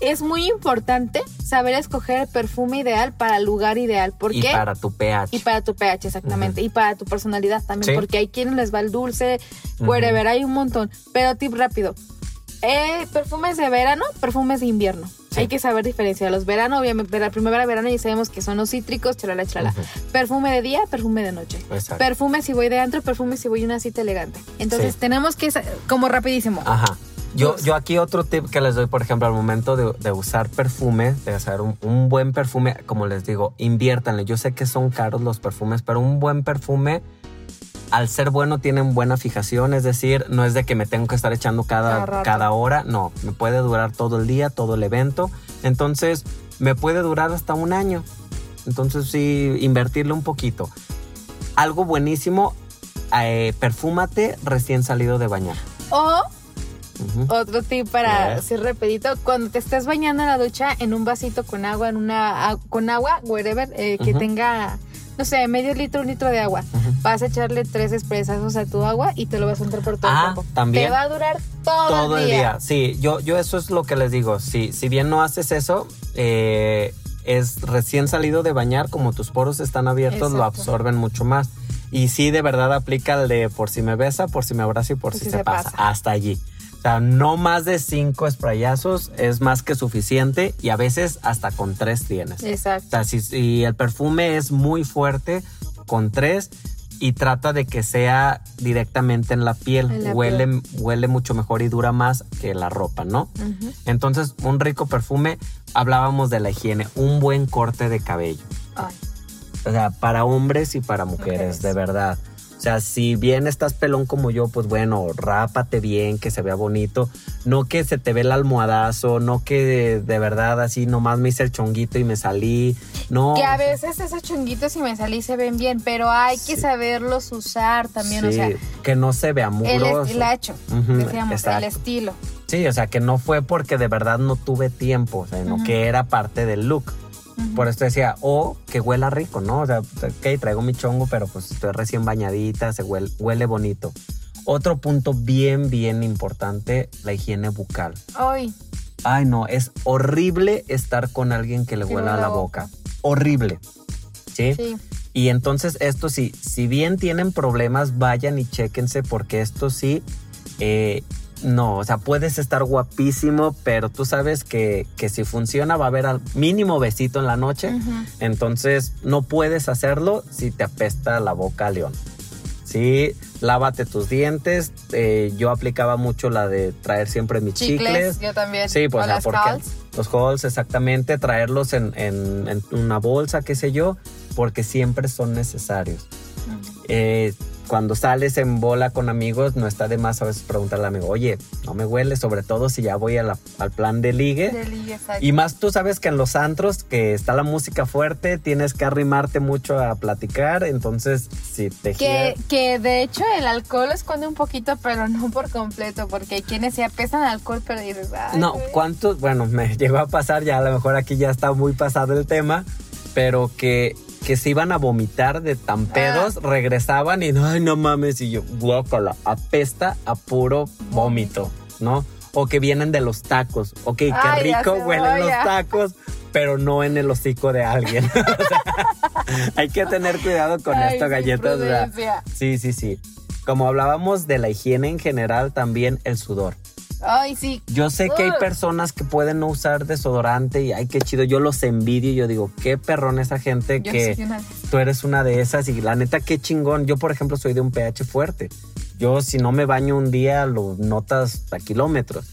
Es muy importante saber escoger el perfume ideal para el lugar ideal. ¿Por
Y
qué?
para tu pH.
Y para tu pH, exactamente. Y para tu personalidad también.
Sí.
Porque hay quienes les va el dulce, wherever, hay un montón. Pero tip rápido. Eh, perfumes de verano, perfumes de invierno.
Sí.
Hay que saber diferenciar. Los verano, obviamente, la primavera, verano ya sabemos que son los cítricos, chalala, chalala. Perfume de día, perfume de noche.
Exacto.
Perfume si voy de antro, perfume si voy a una cita elegante. Entonces
Sí.
tenemos que, como rapidísimo.
Ajá. Yo, yo aquí otro tip que les doy, por ejemplo, al momento de, de usar perfume, de hacer un, un buen perfume, como les digo, inviértanle. Yo sé que son caros los perfumes, pero un buen perfume, al ser bueno, tienen buena fijación. Es decir, no es de que me tengo que estar echando
Cada
cada, hora. No, me puede durar todo el día, todo el evento. Entonces, me puede durar hasta un año. Entonces, sí, invertirle un poquito. Algo buenísimo, eh, perfúmate recién salido de bañar.
O otro tip para ser rapidito, cuando te estés bañando en la ducha en un vasito con agua, en una a- con agua, wherever, eh, que tenga no sé, medio litro, un litro de agua. Vas a echarle tres espresazos a tu agua y te lo vas a entrar por todo
Ah,
el cuerpo.
también.
Te va a durar todo,
todo
el día.
día. Sí, yo, yo eso es lo que les digo. Si, si bien no haces eso, eh, es recién salido de bañar, como tus poros están abiertos, lo absorben mucho más. Y sí, de verdad aplica el de por si me besa, por si me abraza y por, si, se, pasa. Hasta allí. O sea, no más de cinco sprayazos es más que suficiente y a veces hasta con tres tienes. O
Exacto.
sea, si, si el perfume es muy fuerte, con tres, y trata de que sea directamente en la piel.
En la
huele, huele mucho mejor y dura más que la ropa, ¿no? Entonces, un rico perfume, hablábamos de la higiene, un buen corte de cabello.
Ay,
O sea, para hombres y para mujeres,
Mujeres.
de verdad. O sea, si bien estás pelón como yo, pues bueno, rápate bien, que se vea bonito. No que se te ve el almohadazo, no que de, de verdad así nomás me hice el chonguito y me salí. No.
Que a veces esos chunguitos, si me salí, se ven bien, pero hay que saberlos usar también. O sea,
que no se vea
el
mugroso.
estilacho,
Ujú,
decíamos,
exacto.
el estilo.
Sí, o sea, que no fue porque de verdad no tuve tiempo, sino que era parte del look. Por esto decía, o que huela rico, ¿no? O sea, ok, traigo mi chongo, pero pues estoy recién bañadita, se huele, huele bonito. Otro punto bien, bien importante, la higiene bucal.
Ay,
Ay, no, es horrible estar con alguien que le
Que
huela
huela
la
la
boca. Horrible. ¿Sí?
sí.
Y entonces esto sí, si bien tienen problemas, vayan y chéquense porque esto sí, eh, no, o sea, puedes estar guapísimo, pero tú sabes que, que si funciona va a haber al mínimo besito en la noche. Entonces no puedes hacerlo si te apesta la boca león. Sí, lávate tus dientes. eh, yo aplicaba mucho la de traer siempre mis
Chicles,
chicles.
yo también.
Sí, pues
o
sea,
las
porque
Halls.
los halls exactamente, traerlos en, en- en una bolsa, qué sé yo, porque siempre son necesarios. Eh, cuando sales en bola con amigos, no está de más a veces preguntarle al amigo, oye, no me huele, sobre todo si ya voy a la- al plan de ligue.
De ligue.
Y más tú sabes que en los antros, que está la música fuerte, tienes que arrimarte mucho a platicar, entonces si te
Que,
gira-
que de hecho el alcohol esconde un poquito, pero no por completo, porque hay quienes se apesan alcohol, pero dices,
No. ¿cuántos? Bueno, me <laughs> llegó a pasar, ya a lo mejor aquí ya está muy pasado el tema, pero que, que se iban a vomitar de tan
Ah.
pedos, regresaban y ay, no mames, y yo, guácala, apesta a puro vómito, ¿no? O que vienen de los tacos. Ok, qué
Ay,
rico huelen los tacos, pero no en el hocico de alguien. <laughs> O sea, hay que tener cuidado con
Ay,
esto, galletas. o sea, sí, sí, sí. Como hablábamos de la higiene en general, también el sudor.
Ay, sí.
Yo sé que hay
Ugh.
personas que pueden no usar desodorante y ay, qué chido. Yo los envidio y yo digo, qué perrón esa gente
Yo
que
una
tú eres una de esas y la neta, qué chingón. Yo, por ejemplo, soy de un pH fuerte. Yo, si no me baño un día, lo notas a kilómetros.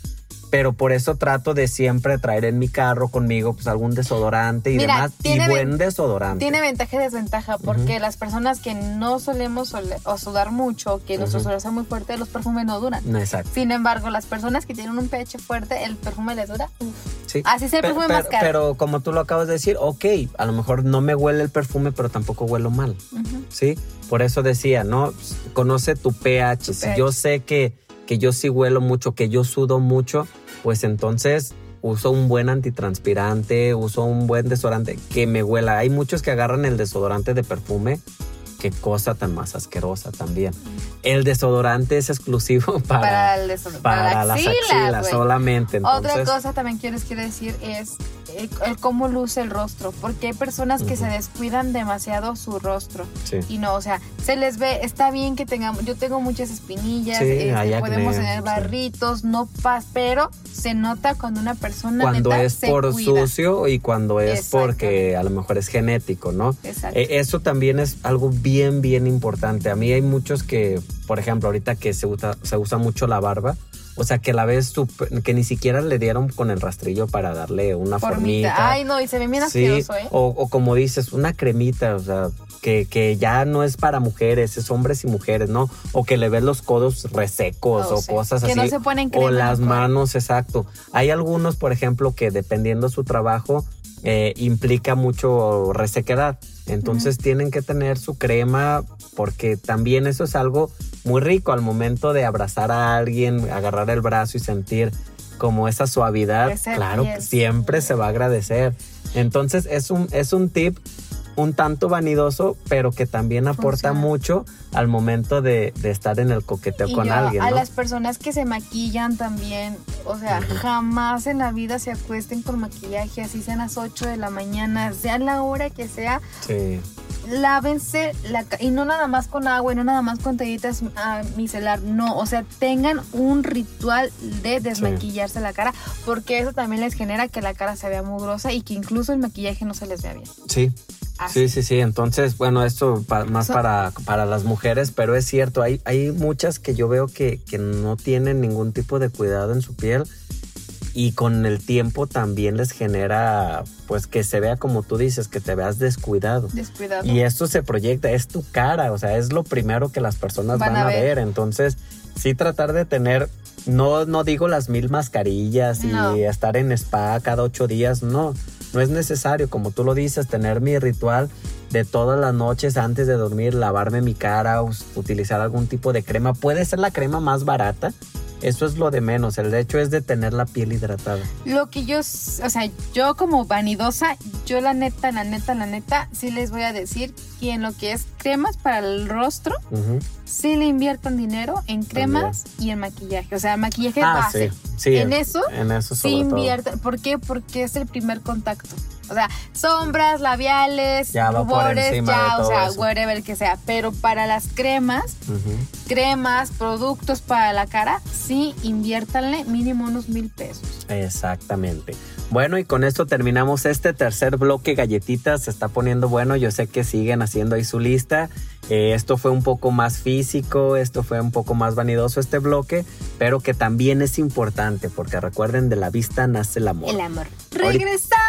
Pero por eso trato de siempre traer en mi carro conmigo pues algún desodorante y
Mira,
demás. Y buen desodorante.
Tiene ventaja y desventaja porque las personas que no solemos ole- o sudar mucho, que nuestro
Ujú.
sudor sea muy fuerte, los perfumes no duran.
No, exacto.
Sin embargo, las personas que tienen un pH fuerte, el perfume les dura. uf.
Sí.
Así
Pe-
perfume
pero,
más caro.
pero como tú lo acabas de decir, ok, a lo mejor no me huele el perfume, pero tampoco huelo mal. ¿sí? Por eso decía, ¿no? Conoce tu pH. Si
pH.
yo sé que, que yo sí huelo mucho, que yo sudo mucho, pues entonces uso un buen antitranspirante, uso un buen desodorante que me huela. Hay muchos que agarran el desodorante de perfume. Qué cosa tan más asquerosa también. El desodorante es exclusivo <laughs> para,
para, el
las
axilas,
solamente. Entonces,
Otra cosa también quiero decir es el, el cómo luce el rostro, porque hay personas que se descuidan demasiado su rostro.
sí.
Y no, o sea, se les ve, está bien que tengamos, yo tengo muchas espinillas,
Sí,
este,
acné,
podemos tener
sí.
barritos, no pas, pero se nota cuando una persona
Cuando
neta
es
se
por
cuida.
sucio y cuando es porque a lo mejor es genético, ¿no?
Exacto.
Eh, eso también es algo bien, bien importante. A mí hay muchos que, por ejemplo, ahorita que se usa, se usa mucho la barba, o sea, que la ves que ni siquiera le dieron con el rastrillo para darle una
Formita.
formita.
Ay, no, y se ve bien
Sí,
asqueroso, ¿eh?
o, o como dices, una cremita, o sea, que, que ya no es para mujeres, es hombres y mujeres, ¿no? O que le ves los codos resecos
Oh,
o
sí.
cosas
Que
así.
no se ponen crema
o las manos, exacto. Hay algunos, por ejemplo, que dependiendo su trabajo, eh, implica mucho resequedad. Entonces tienen que tener su crema porque también eso es algo muy rico al momento de abrazar a alguien, agarrar el brazo y sentir como esa suavidad. Claro que siempre se va a agradecer. Entonces es un, es un tip un tanto vanidoso, pero que también aporta
Funciona.
mucho al momento de, de estar en el coqueteo
Y
con
yo,
alguien.
a
¿no?
las personas que se maquillan también, o sea, jamás en la vida se acuesten con maquillaje, así sean las 8 de la mañana, sea la hora que sea,
Sí.
Lávense la y no nada más con agua y no nada más con toallitas ah, micelar, no, o sea, tengan un ritual de desmaquillarse la cara, porque eso también les genera que la cara se vea mugrosa y que incluso el maquillaje no se les vea bien.
Sí.
Así.
Sí, sí, sí. Entonces, bueno, esto pa- más
So-
para, para las mujeres, pero es cierto, hay, hay muchas que yo veo que, que no tienen ningún tipo de cuidado en su piel y con el tiempo también les genera, pues que se vea como tú dices, que te veas descuidado.
Descuidado.
Y esto se proyecta, es tu cara, o sea, es lo primero que las personas van, a ver. Entonces, sí tratar de tener, no, no digo las mil mascarillas y estar en spa cada ocho días, no, no es necesario, como tú lo dices, tener mi ritual de todas las noches antes de dormir, lavarme mi cara, utilizar algún tipo de crema. Puede ser la crema más barata, eso es lo de menos, el hecho es de tener la piel hidratada.
Lo que yo, o sea, yo como vanidosa, yo la neta, la neta, la neta, sí les voy a decir que en lo que es cremas para el rostro,
Ujú.
sí le inviertan dinero en cremas y en maquillaje. O sea, maquillaje
Ah,
base.
sí, sí.
En eso,
en eso
Sí inviertan. ¿Por qué? Porque es el primer contacto. O sea, sombras, labiales,
Ya
rubores, ya, o sea,
eso.
whatever que sea. Pero para las cremas, cremas, productos para la cara, sí inviértanle mínimo unos mil pesos.
Exactamente. Bueno, y con esto terminamos este tercer bloque galletitas. Se está poniendo bueno. Yo sé que siguen haciendo ahí su lista. Eh, esto fue un poco más físico, esto fue un poco más vanidoso este bloque, pero que también es importante porque recuerden, de la vista nace el amor.
El amor. ¡Regresamos!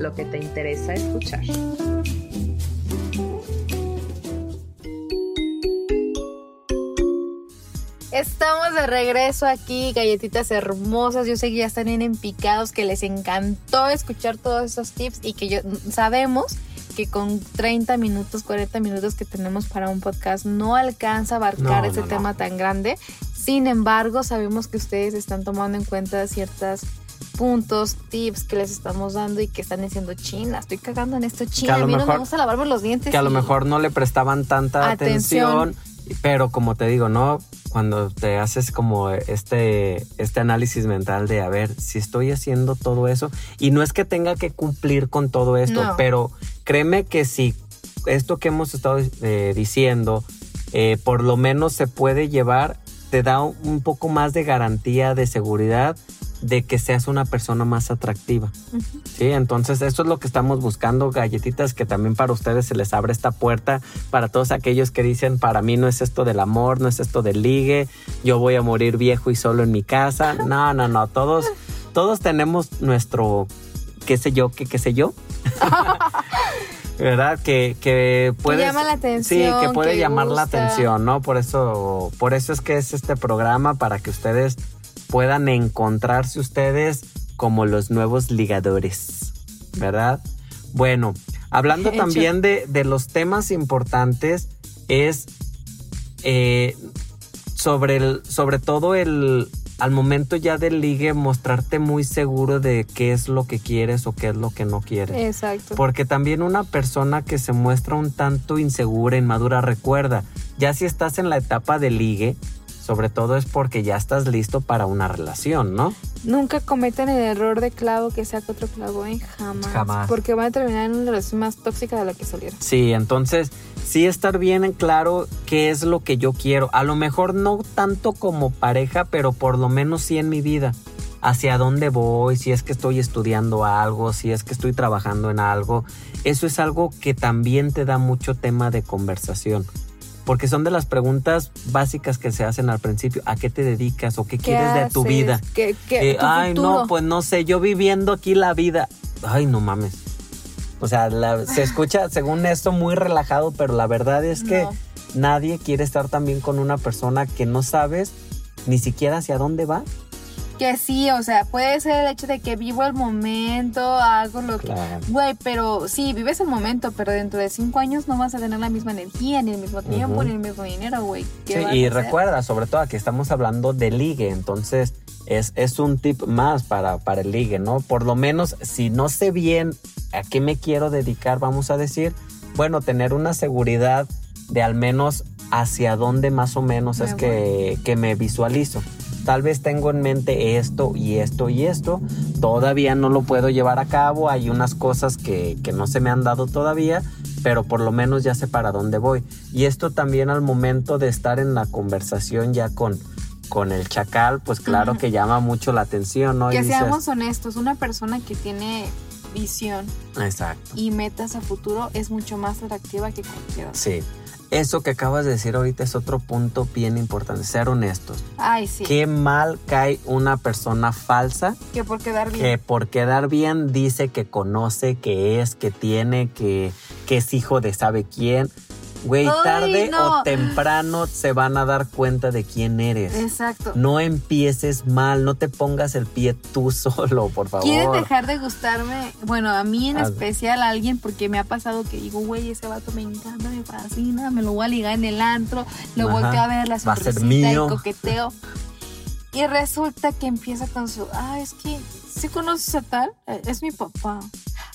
lo que te interesa escuchar.
Estamos de regreso aquí, galletitas hermosas. Yo sé que ya están bien empicados, que les encantó escuchar todos esos tips y que yo sabemos que con 30 minutos, 40 minutos que tenemos para un podcast no alcanza a abarcar
No,
ese
no, no.
tema tan grande. Sin embargo, sabemos que ustedes están tomando en cuenta ciertos puntos, tips que les estamos dando y que están diciendo, china, estoy cagando en esto, china,
a
a mí no
mejor-
me gusta lavarme los dientes.
que a lo mejor no le prestaban tanta
Atención.
atención. pero como te digo, ¿no? Cuando te haces como este, este análisis mental de, a ver, si estoy haciendo todo eso, y no es que tenga que cumplir con todo esto,
No.
pero créeme que si esto que hemos estado eh, diciendo, eh, por lo menos se puede llevar, te da un poco más de garantía, de seguridad de que seas una persona más atractiva. Sí, entonces esto es lo que estamos buscando, galletitas, que también para ustedes se les abre esta puerta, para todos aquellos que dicen, para mí no es esto del amor, no es esto del ligue, yo voy a morir viejo y solo en mi casa. <laughs> No, no, no, todos, todos tenemos nuestro, qué sé yo, qué, qué sé yo. <laughs> ¿Verdad? Que, que puede...
llama la atención,
Sí, que puede
que
llamar la atención, ¿no? Por eso, por eso es que es este programa, para que ustedes puedan encontrarse ustedes como los nuevos ligadores, ¿verdad? Bueno, hablando también de, de los temas importantes, es eh, sobre, el, sobre todo el, al momento ya del ligue, mostrarte muy seguro de qué es lo que quieres o qué es lo que no quieres.
Exacto.
Porque también una persona que se muestra un tanto insegura, inmadura, recuerda, ya si estás en la etapa de ligue, sobre todo es porque ya estás listo para una relación, ¿no?
Nunca cometan el error de clavo que saca otro clavo, ¿eh? Jamás.
Jamás.
Porque van a terminar en una relación más tóxica de la que salieron.
Sí, entonces sí estar bien en claro qué es lo que yo quiero. A lo mejor no tanto como pareja, pero por lo menos sí en mi vida. Hacia dónde voy, si es que estoy estudiando algo, si es que estoy trabajando en algo. Eso es algo que también te da mucho tema de conversación. Porque son de las preguntas básicas que se hacen al principio. ¿A qué te dedicas o qué,
¿Qué
quieres de tu vida?
¿Qué, qué,
Eh,
tu
ay,
futuro?
no, pues no sé, yo viviendo aquí la vida. Ay, no mames. O sea, la- se escucha <laughs> según esto muy relajado, pero la verdad es que
No.
nadie quiere estar también con una persona que no sabes ni siquiera hacia dónde va.
Que sí, o sea, puede ser el hecho de que vivo el momento, hago lo que... Güey, pero sí, vives el momento, pero dentro de cinco años no vas a tener la misma energía, ni el mismo tiempo, ni el mismo dinero, güey. ¿Qué
Sí, y recuerda, sobre todo aquí estamos hablando de ligue, entonces es, es un tip más para, para el ligue, ¿no? Por lo menos si no sé bien a qué me quiero dedicar, vamos a decir, bueno, tener una seguridad de al menos hacia dónde más o menos
Me
es que, que me visualizo. Tal vez tengo en mente esto y esto y esto. Todavía no lo puedo llevar a cabo. Hay unas cosas que, que no se me han dado todavía, pero por lo menos ya sé para dónde voy. Y esto también al momento de estar en la conversación ya con, con el chacal, pues claro que llama mucho la atención, ¿no? Y
Que
dices,
seamos honestos, una persona que tiene visión
Exacto.
y metas a futuro es mucho más atractiva que cualquier otra.
Sí. Eso que acabas de decir ahorita es otro punto bien importante, ser honestos.
Ay, sí.
Qué mal cae una persona falsa
Que por quedar bien.
que por quedar bien dice que conoce, que es, que tiene, que, que es hijo de sabe quién. Güey, tarde
no.
o temprano se van a dar cuenta de quién eres.
Exacto.
No empieces mal, no te pongas el pie tú <laughs> solo, por favor.
¿Quieres dejar de gustarme? Bueno, a mí en
A
especial a alguien, porque me ha pasado que digo, güey, ese vato me encanta, me fascina, me lo voy a ligar en el antro, lo
Ajá.
volteo a ver, la sonrisita y coqueteo. Y resulta que empieza con su, ah, es que, ¿sí conoces a tal? Eh, Es mi papá.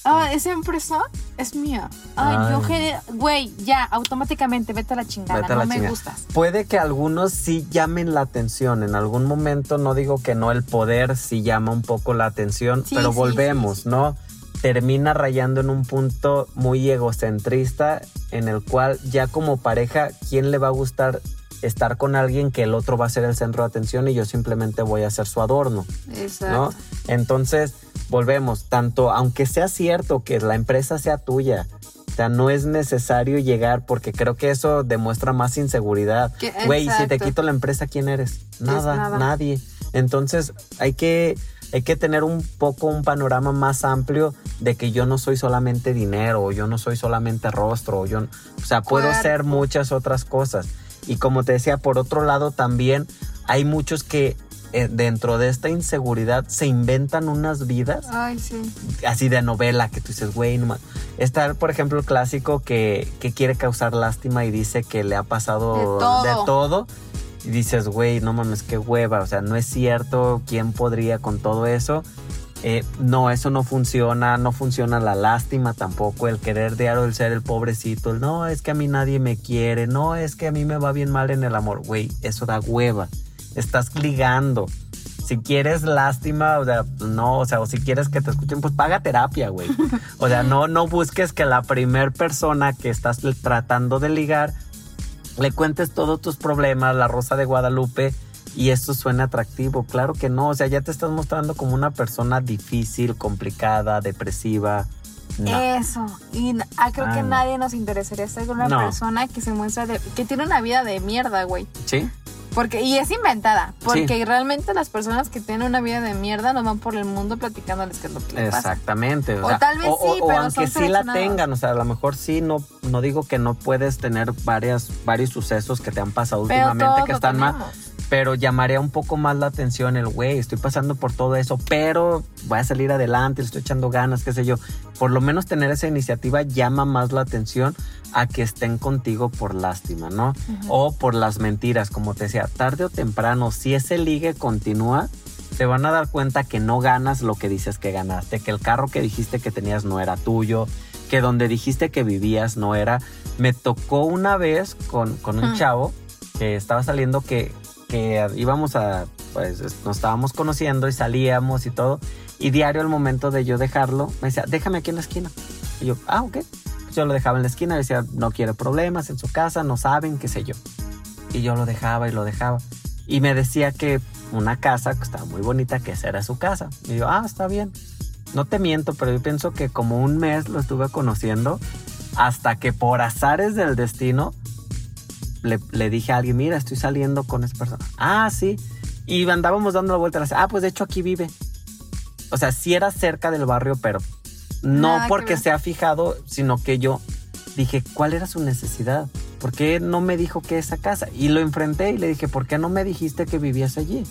Ah, esa empresa es mía. Ay, yo
Ay.
genero, güey, ya, automáticamente, vete a la chingada,
Vete a
no
la
me
chingada.
gustas.
Puede que algunos sí llamen la atención. En algún momento, no digo que no, el poder sí llama un poco la atención,
Sí,
pero
sí,
volvemos,
sí.
¿no? Termina rayando en un punto muy egocentrista en el cual ya como pareja, ¿quién le va a gustar estar con alguien que el otro va a ser el centro de atención y yo simplemente voy a ser su adorno?
Exacto.
¿no? Entonces, volvemos, tanto, aunque sea cierto que la empresa sea tuya, o sea, no es necesario llegar porque creo que eso demuestra más inseguridad. Güey, si te quito la empresa, ¿quién eres? Nada,
nada.
nadie. Entonces, hay que, hay que tener un poco un panorama más amplio de que yo no soy solamente dinero, o yo no soy solamente rostro, o yo, o sea, puedo
Cuerpo.
ser muchas otras cosas. Y como te decía, por otro lado también hay muchos que eh, dentro de esta inseguridad se inventan unas vidas
Ay, sí.
así de novela que tú dices, güey, no ma-". Está, por ejemplo, el clásico que, que quiere causar lástima y dice que le ha pasado
De todo.
todo. Y dices, güey, no mames, qué hueva. O sea, no es cierto. ¿Quién podría con todo eso? Eh, no, eso no funciona. No funciona la lástima tampoco. El querer diario, el ser el pobrecito. El, no, es que a mí nadie me quiere. No, es que a mí me va bien mal en el amor. Güey, eso da hueva. Estás ligando. Si quieres lástima, o sea, no, o sea, o si quieres que te escuchen, pues paga terapia, güey. <laughs> O sea, no, no busques que la primer persona que estás tratando de ligar le cuentes todos tus problemas, la rosa de Guadalupe, y esto suena atractivo. Claro que no, o sea, ya te estás mostrando como una persona difícil, complicada, depresiva. No.
Eso. Y ah, creo
Ah,
que
no.
nadie nos interesaría estar con una
No.
persona que se muestra de, que tiene una vida de mierda, güey.
¿Sí?
Porque, y es inventada. Porque realmente las personas que tienen una vida de mierda no van por el mundo platicándoles qué es lo que les pasa.
Exactamente.
O tal vez sí,
o
pero
aunque
son
sí la tengan, o sea, a lo mejor sí, no, no digo que no puedes tener varias, varios sucesos que te han pasado
Pero
últimamente que están mal. Pero llamaría un poco más la atención el güey, estoy pasando por todo eso, pero voy a salir adelante, le estoy echando ganas, qué sé yo. Por lo menos tener esa iniciativa llama más la atención a que estén contigo por lástima, ¿no? O por las mentiras, como te decía, tarde o temprano, si ese ligue continúa, te van a dar cuenta que no ganas lo que dices que ganaste, que el carro que dijiste que tenías no era tuyo, que donde dijiste que vivías no era. Me tocó una vez con, con un
Hmm.
chavo que estaba saliendo que, que íbamos a, pues es- nos estábamos conociendo y salíamos y todo. Y diario al momento de yo dejarlo, me decía, déjame aquí en la esquina. Y yo, ah, ok. Yo lo dejaba en la esquina, decía, no quiere problemas en su casa, no saben, qué sé yo. Y yo lo dejaba y lo dejaba. Y me decía que una casa que estaba muy bonita, que esa era su casa. Y yo, ah, está bien. No te miento, pero yo pienso que como un mes lo estuve conociendo hasta que por azares del destino le, le dije a alguien, mira, estoy saliendo con esa persona. Ah, sí. Y andábamos dando la vuelta. Ah, pues de hecho aquí vive. O sea, sí era cerca del barrio, pero no
Nada que
porque se ha fijado, sino que yo dije, ¿cuál era su necesidad? ¿Por qué no me dijo que esa casa? Y lo enfrenté y le dije, ¿por qué no me dijiste que vivías allí?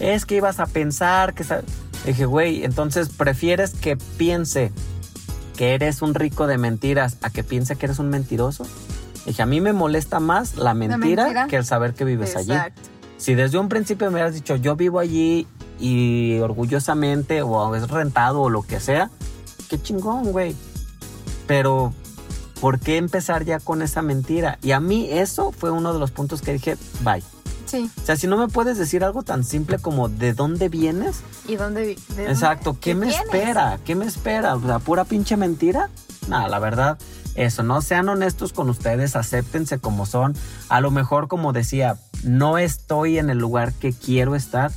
Es que ibas a pensar que... sa-". Le dije, güey, entonces prefieres que piense que eres un rico de mentiras a que piense que eres un mentiroso. Dije, a mí me molesta más la mentira,
mentira?
que el saber que vives allí.
Exacto.
Si desde un principio me hubieras dicho, yo vivo allí y orgullosamente, o es rentado o lo que sea, qué chingón, güey. Pero, ¿por qué empezar ya con esa mentira? Y a mí eso fue uno de los puntos que dije, bye.
Sí.
O sea, si no me puedes decir algo tan simple como de dónde vienes,
¿Y dónde de
exacto, ¿qué, me
tienes?
espera? ¿Qué me espera? O sea, pura pinche mentira. Nada, la verdad, eso, no sean honestos con ustedes, acéptense como son. A lo mejor, como decía, no estoy en el lugar que quiero estar,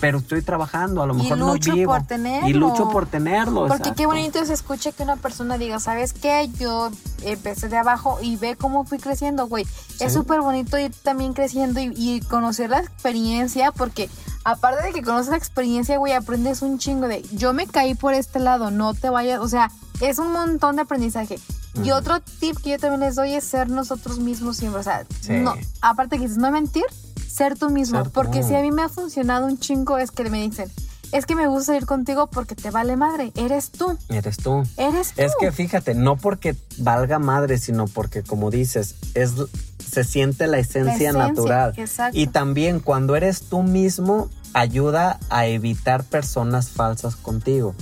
pero estoy trabajando, a lo
Y
mejor
lucho
no vivo.
por tenerlo.
Y lucho por tenerlo.
Porque qué bonito se escucha que una persona diga, ¿sabes qué? Yo empecé de abajo y ve cómo fui creciendo, güey. Es súper bonito ir también creciendo y, y conocer la experiencia, porque aparte de que conoces la experiencia, güey, aprendes un chingo de, yo me caí por este lado, no te vayas, o sea, es un montón de aprendizaje. Y otro tip que yo también les doy es ser nosotros mismos siempre, o sea,
Sí.
no, aparte que dices, no mentir, ser tú mismo,
Ser tú.
porque si a mí me ha funcionado un chingo es que me dicen, es que me gusta salir contigo porque te vale madre, eres tú.
Eres tú.
Eres tú.
Es que fíjate, no porque valga madre, sino porque, como dices, es, se siente la esencia,
esencia,
natural.
exacto.
Y también cuando eres tú mismo, ayuda a evitar personas falsas contigo.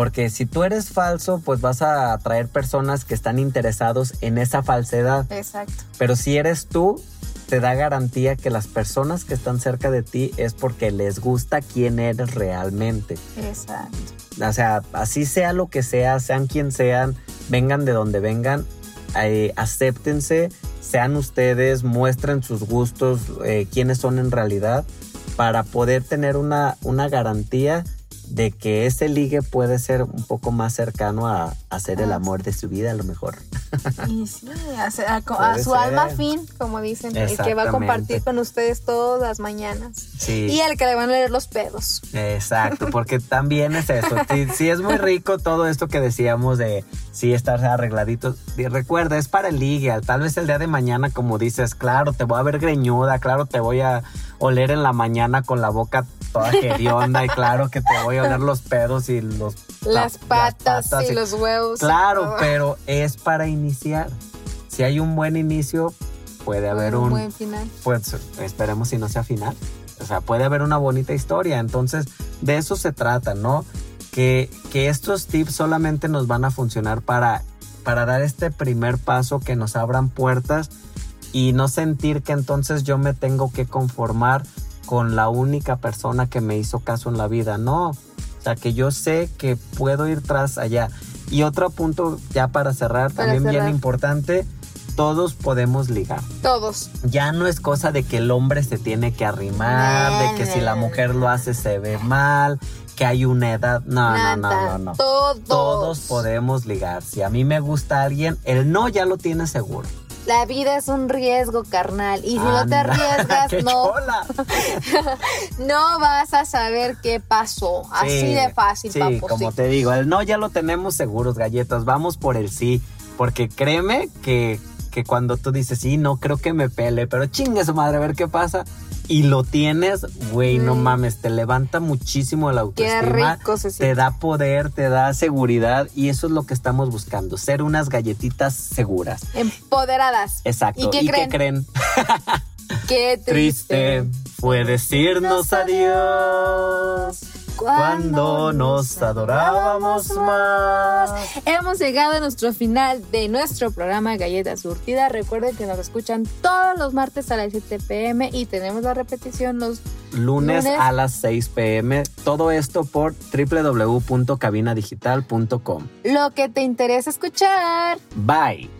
Porque si tú eres falso, pues vas a atraer personas que están interesados en esa falsedad.
Exacto.
Pero si eres tú, te da garantía que las personas que están cerca de ti es porque les gusta quién eres realmente.
Exacto.
O sea, así sea lo que sea, sean quien sean, vengan de donde vengan, eh, acéptense, sean ustedes, muestren sus gustos, eh, quiénes son en realidad, para poder tener una, una garantía de que ese ligue puede ser un poco más cercano a, ser el
Ah.
amor de su vida a lo mejor.
Y sí, a, a- su
ser.
alma fin, como dicen, el que va a compartir con ustedes todas las mañanas.
Sí.
Y el que le van a leer los pedos.
Exacto, <laughs> porque también es eso. Sí, sí es muy rico todo esto que decíamos de sí estar arregladitos. Y recuerda, es para el ligue. Tal vez el día de mañana, como dices, claro, te voy a ver greñuda, claro, te voy a oler en la mañana con la boca toda hedionda y claro que te voy a oler los pedos y los
Las patas,
patas
y los huevos.
Claro, pero es para iniciar. Si hay un buen inicio, puede haber un,
buen final.
pues esperemos si no sea final. O sea, puede haber una bonita historia. Entonces, de eso se trata, ¿no? Que, que estos tips solamente nos van a funcionar para, para dar este primer paso, que nos abran puertas y no sentir que entonces yo me tengo que conformar con la única persona que me hizo caso en la vida. No, o sea, que yo sé que puedo ir tras allá. Y otro punto ya para cerrar,
Para
también
cerrar.
bien importante, todos podemos ligar
Todos.
ya no es cosa de que el hombre se tiene que arrimar, de que si la mujer lo hace se ve mal, que hay una edad. No, no, no,
Nada.
no, no.
Todos.
Todos podemos ligar. Si a mí me gusta alguien, el no ya lo tiene seguro.
La vida es un riesgo, carnal. Y si no te arriesgas, <laughs>
¡Qué
no, <laughs> no vas a saber qué pasó. Así
Sí,
de fácil,
Sí,
papo.
como
sí.
te digo, el no ya lo tenemos seguros, galletas. Vamos por el sí. Porque créeme que, que cuando tú dices, sí, no creo que me pele, pero chingue su madre, a ver qué pasa. Y lo tienes, güey, no
Mm.
mames, te levanta muchísimo la
Qué
autoestima.
rico se
te da poder, te da seguridad y eso es lo que estamos buscando, ser unas galletitas seguras.
Empoderadas.
Exacto.
¿Y qué creen?
creen?
Qué <laughs>
Triste fue decirnos adiós cuando nos adorábamos más.
Hemos llegado a nuestro final de nuestro programa Galletas Surtida. Recuerden que nos escuchan todos los martes a las 7 pm y tenemos la repetición los
Lunes,
Lunes.
a las 6 pm. Todo esto por www.cabinadigital.com.
lo que te interesa escuchar.
Bye.